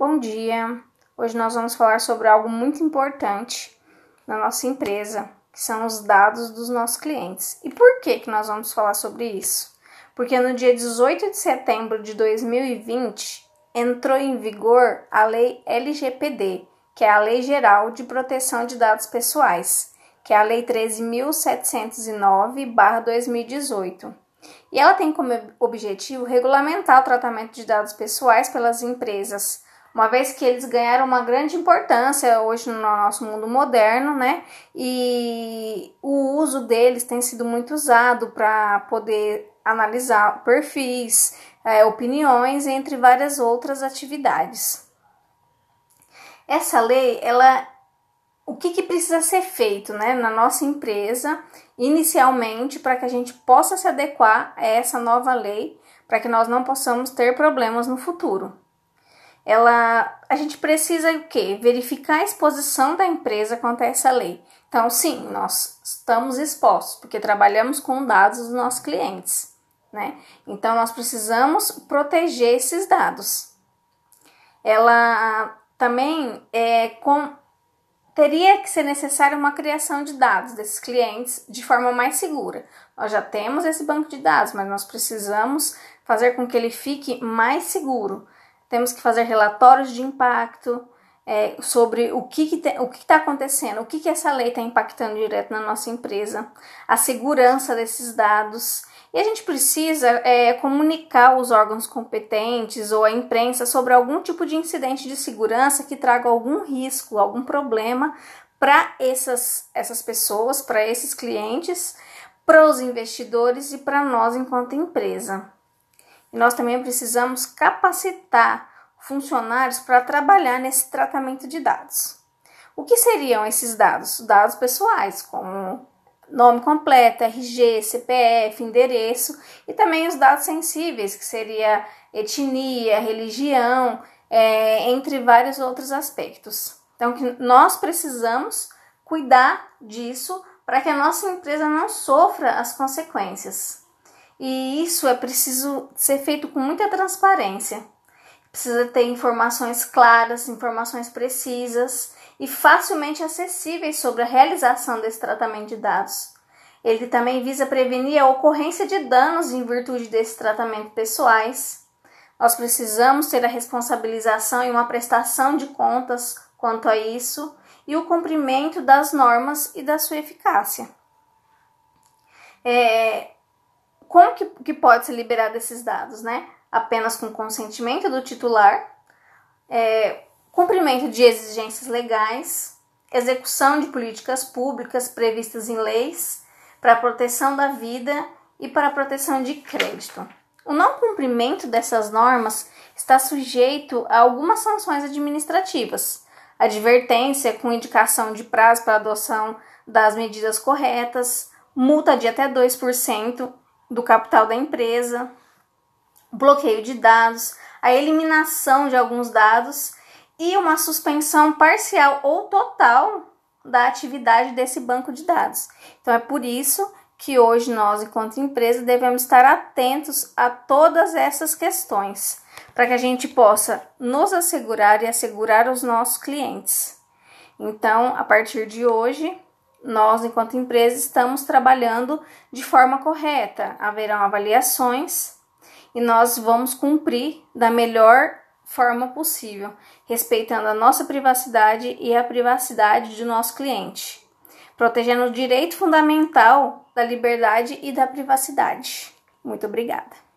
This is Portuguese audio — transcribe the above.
Bom dia! Hoje nós vamos falar sobre algo muito importante na nossa empresa, que são os dados dos nossos clientes. E por que, que nós vamos falar sobre isso? Porque no dia 18 de setembro de 2020 entrou em vigor a Lei LGPD, que é a Lei Geral de Proteção de Dados Pessoais, que é a Lei 13.709-2018 e ela tem como objetivo regulamentar o tratamento de dados pessoais pelas empresas, uma vez que eles ganharam uma grande importância hoje no nosso mundo moderno, né? E o uso deles tem sido muito usado para poder analisar perfis, é, opiniões, entre várias outras atividades. Essa lei, ela o que, que precisa ser feito né, na nossa empresa inicialmente para que a gente possa se adequar a essa nova lei, para que nós não possamos ter problemas no futuro. Ela, a gente precisa o quê? Verificar a exposição da empresa quanto a essa lei. Então, sim, nós estamos expostos, porque trabalhamos com dados dos nossos clientes, né? Então, nós precisamos proteger esses dados. Ela também é com teria que ser necessária uma criação de dados desses clientes de forma mais segura. Nós já temos esse banco de dados, mas nós precisamos fazer com que ele fique mais seguro. Temos que fazer relatórios de impacto é, sobre o que está acontecendo, o que, que essa lei está impactando direto na nossa empresa, a segurança desses dados e a gente precisa é, comunicar os órgãos competentes ou a imprensa sobre algum tipo de incidente de segurança que traga algum risco, algum problema para essas, essas pessoas, para esses clientes, para os investidores e para nós enquanto empresa. E nós também precisamos capacitar funcionários para trabalhar nesse tratamento de dados. O que seriam esses dados? Dados pessoais, como nome completo, RG, CPF, endereço e também os dados sensíveis, que seria etnia, religião, é, entre vários outros aspectos. Então, que nós precisamos cuidar disso para que a nossa empresa não sofra as consequências. E isso é preciso ser feito com muita transparência. Precisa ter informações claras, informações precisas e facilmente acessíveis sobre a realização desse tratamento de dados. Ele também visa prevenir a ocorrência de danos em virtude desse tratamento pessoais. Nós precisamos ter a responsabilização e uma prestação de contas quanto a isso e o cumprimento das normas e da sua eficácia. É, como que, que pode ser liberado esses dados, né? Apenas com consentimento do titular, é, cumprimento de exigências legais, execução de políticas públicas previstas em leis para a proteção da vida e para a proteção de crédito. O não cumprimento dessas normas está sujeito a algumas sanções administrativas, advertência com indicação de prazo para adoção das medidas corretas, multa de até 2% do capital da empresa, bloqueio de dados, a eliminação de alguns dados e uma suspensão parcial ou total da atividade desse banco de dados. Então é por isso que hoje nós, enquanto empresa, devemos estar atentos a todas essas questões, para que a gente possa nos assegurar e assegurar os nossos clientes. Então, a partir de hoje, nós, enquanto empresa, estamos trabalhando de forma correta. Haverão avaliações e nós vamos cumprir da melhor forma possível, respeitando a nossa privacidade e a privacidade do nosso cliente, protegendo o direito fundamental da liberdade e da privacidade. Muito obrigada.